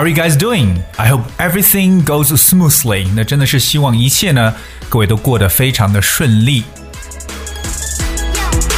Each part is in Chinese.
Are you guys doing? I hope everything goes smoothly. 那真的是希望一切呢，各位都过得非常的顺利。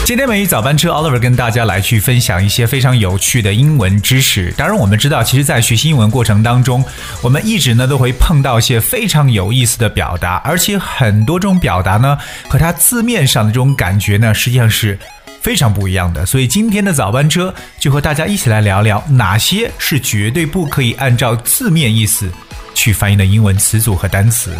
今天美语早班车，Oliver 跟大家来去分享一些非常有趣的英文知识。当然，我们知道，其实，在学习英文过程当中，我们一直呢都会碰到一些非常有意思的表达，而且很多这种表达呢，和它字面上的这种感觉呢，实际上是非常不一样的。所以，今天的早班车就和大家一起来聊聊，哪些是绝对不可以按照字面意思去翻译的英文词组和单词。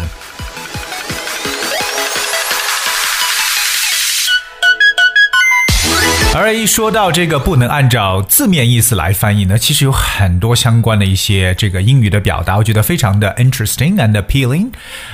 而一说到这个不能按照字面意思来翻译呢，其实有很多相关的一些这个英语的表达，我觉得非常的 interesting and appealing。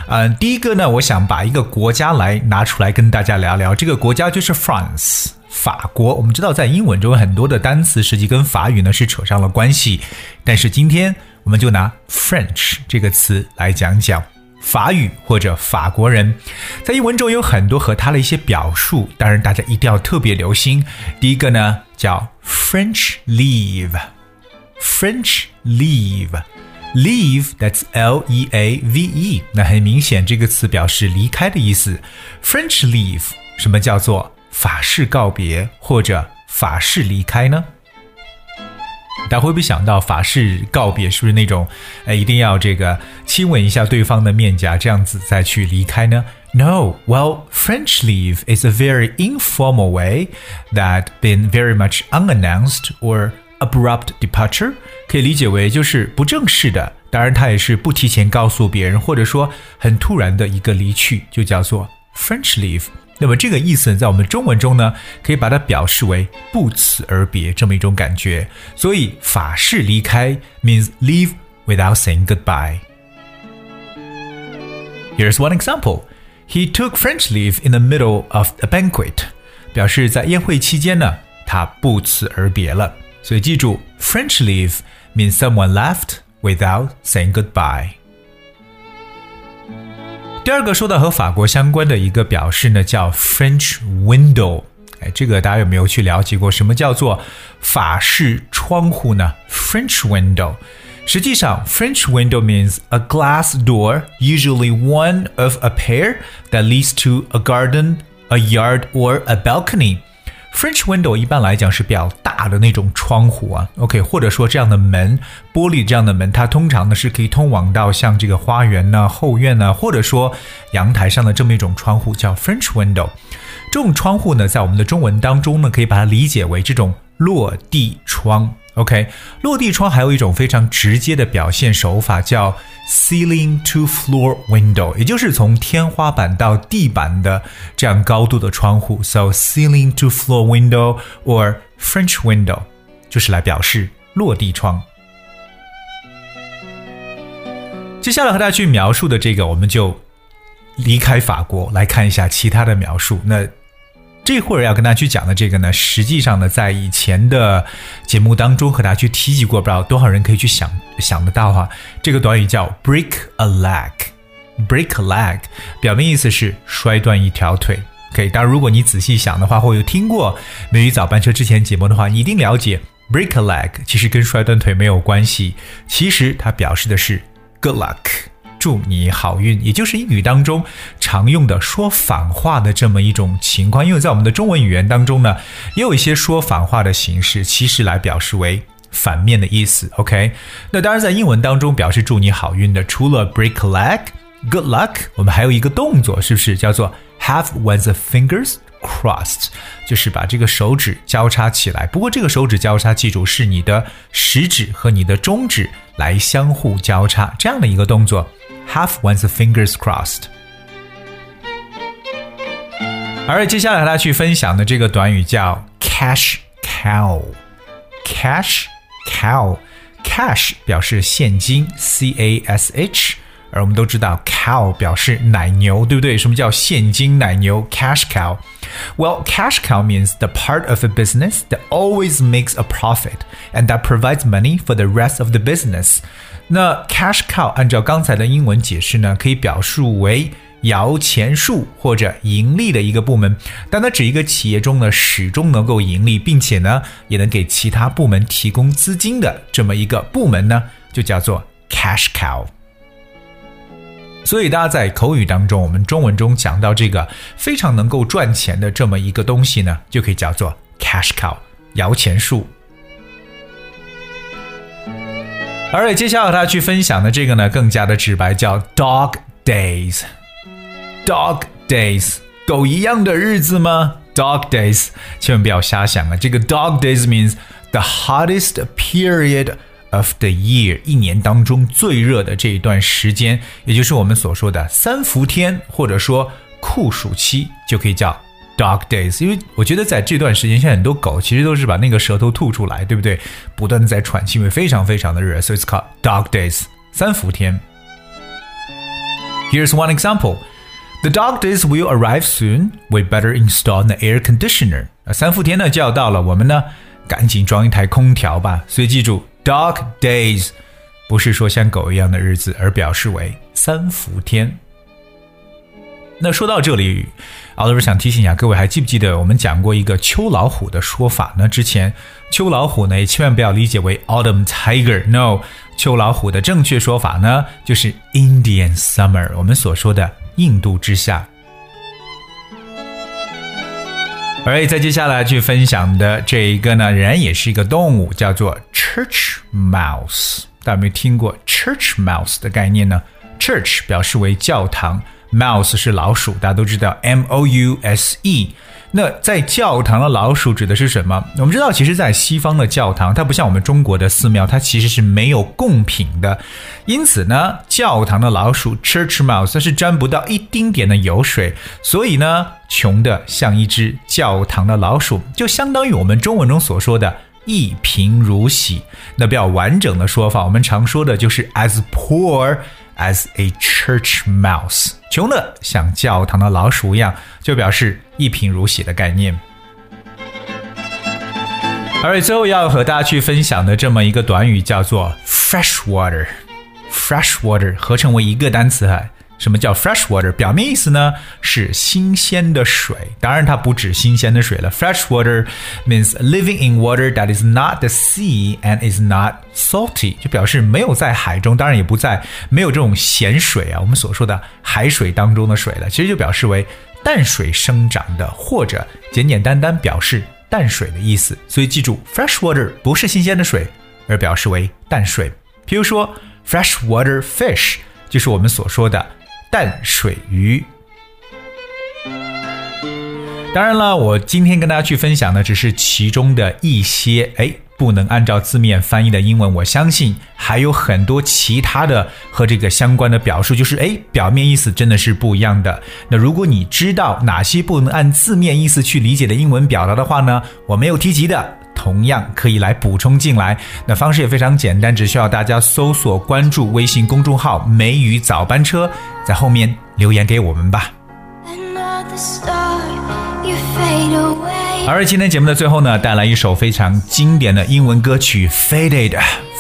嗯，第一个呢，我想把一个国家来拿出来跟大家聊聊，这个国家就是 France，法国。我们知道在英文中很多的单词实际跟法语呢是扯上了关系，但是今天我们就拿 French 这个词来讲讲。法语或者法国人，在英文中有很多和他的一些表述，当然大家一定要特别留心。第一个呢叫 French leave，French leave，leave，that's L E A V E，那很明显这个词表示离开的意思。French leave，什么叫做法式告别或者法式离开呢？大家会不会想到法式告别是不是那种，呃，一定要这个亲吻一下对方的面颊，这样子再去离开呢？No, well, French leave is a very informal way that been very much unannounced or abrupt departure，可以理解为就是不正式的，当然它也是不提前告诉别人，或者说很突然的一个离去，就叫做 French leave。 那么这个意思在我们中文中呢，可以把它表示为不辞而别这么一种感觉。所以法式离开 means leave without saying goodbye. Here's one example. He took French leave in the middle of a banquet. 表示在宴会期间呢，他不辞而别了。所以记住，French leave means someone left without saying goodbye. 第二个说到和法国相关的一个表示呢，叫 French window。哎，这个大家有没有去了解过？什么叫做法式窗户呢？French window。实际上，French window means a glass door, usually one of a pair that leads to a garden, a yard, or a balcony. French window 一般来讲是比较大的那种窗户啊，OK，或者说这样的门，玻璃这样的门，它通常呢是可以通往到像这个花园呢、后院呢，或者说阳台上的这么一种窗户，叫 French window。这种窗户呢，在我们的中文当中呢，可以把它理解为这种落地窗。OK，落地窗还有一种非常直接的表现手法，叫 ceiling to floor window，也就是从天花板到地板的这样高度的窗户。So ceiling to floor window or French window，就是来表示落地窗。接下来和大家去描述的这个，我们就离开法国来看一下其他的描述。那这会儿要跟大家去讲的这个呢，实际上呢，在以前的节目当中和大家去提及过，不知道多少人可以去想想得到哈。这个短语叫 break a leg，break a leg，表面意思是摔断一条腿。OK，当然如果你仔细想的话，或有听过美语早班车之前节目的话，你一定了解 break a leg 其实跟摔断腿没有关系，其实它表示的是 good luck。祝你好运，也就是英语当中常用的说反话的这么一种情况。因为在我们的中文语言当中呢，也有一些说反话的形式，其实来表示为反面的意思。OK，那当然在英文当中表示祝你好运的，除了 break a leg、good luck，我们还有一个动作，是不是叫做 have one's fingers？Crossed 就是把这个手指交叉起来，不过这个手指交叉，记住是你的食指和你的中指来相互交叉这样的一个动作。Have one's fingers crossed。而接下来和大家去分享的这个短语叫 cash cow。cash cow cash 表示现金，c a s h。 而我们都知道，cow 表示奶牛，对不对？什么叫现金奶牛？Cash cow。Well, cash cow means the part of a business that always makes a profit and that provides money for the rest of the business. 那 cash cow 按照刚才的英文解释呢，可以表述为摇钱树或者盈利的一个部门，但它指一个企业中呢始终能够盈利，并且呢也能给其他部门提供资金的这么一个部门呢，就叫做 cash cow。 所以大家在口语当中，我们中文中讲到这个非常能够赚钱的这么一个东西呢，就可以叫做 cash cow，摇钱树。而且接下来他去分享的这个呢，更加的直白，叫 dog days。dog days，狗一样的日子吗？dog days，千万不要瞎想啊！这个 dog days means the hottest period。Of the year，一年当中最热的这一段时间，也就是我们所说的三伏天，或者说酷暑期，就可以叫 dog days。因为我觉得在这段时间，现在很多狗其实都是把那个舌头吐出来，对不对？不断的在喘气，因为非常非常的热，所以 it's called dog days，三伏天。Here's one example. The dog days will arrive soon. We better install the air conditioner. 三伏天呢就要到了，我们呢赶紧装一台空调吧。所以记住。Dog days 不是说像狗一样的日子，而表示为三伏天。那说到这里，奥利弗想提醒一下各位，还记不记得我们讲过一个秋老虎的说法呢？之前秋老虎呢，也千万不要理解为 autumn tiger，no，秋老虎的正确说法呢，就是 Indian summer，我们所说的印度之夏。而在接下来去分享的这一个呢，仍然也是一个动物，叫做 church mouse。大家有没有听过 church mouse 的概念呢？church 表示为教堂，mouse 是老鼠，大家都知道 m o u s e。那在教堂的老鼠指的是什么？我们知道，其实，在西方的教堂，它不像我们中国的寺庙，它其实是没有贡品的。因此呢，教堂的老鼠 （church mouse） 它是沾不到一丁点的油水，所以呢，穷的像一只教堂的老鼠，就相当于我们中文中所说的“一贫如洗”。那比较完整的说法，我们常说的就是 “as poor as a church mouse”。穷的像教堂的老鼠一样，就表示一贫如洗的概念。而最后要和大家去分享的这么一个短语叫做 fresh water。fresh water 合成为一个单词哈。什么叫 fresh water？表面意思呢是新鲜的水，当然它不止新鲜的水了。Fresh water means living in water that is not the sea and is not salty，就表示没有在海中，当然也不在没有这种咸水啊，我们所说的海水当中的水了。其实就表示为淡水生长的，或者简简单单表示淡水的意思。所以记住，fresh water 不是新鲜的水，而表示为淡水。比如说 fresh water fish 就是我们所说的。淡水鱼。当然了，我今天跟大家去分享的只是其中的一些，哎，不能按照字面翻译的英文。我相信还有很多其他的和这个相关的表述，就是哎，表面意思真的是不一样的。那如果你知道哪些不能按字面意思去理解的英文表达的话呢，我没有提及的。同样可以来补充进来，那方式也非常简单，只需要大家搜索关注微信公众号“梅雨早班车”，在后面留言给我们吧。而今天节目的最后呢，带来一首非常经典的英文歌曲《Faded》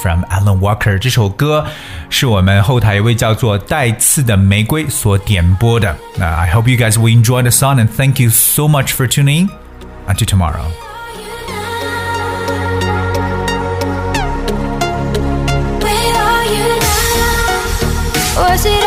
from Alan Walker。这首歌是我们后台一位叫做带刺的玫瑰所点播的。那 I hope you guys will enjoy the song and thank you so much for tuning. Until tomorrow. 我心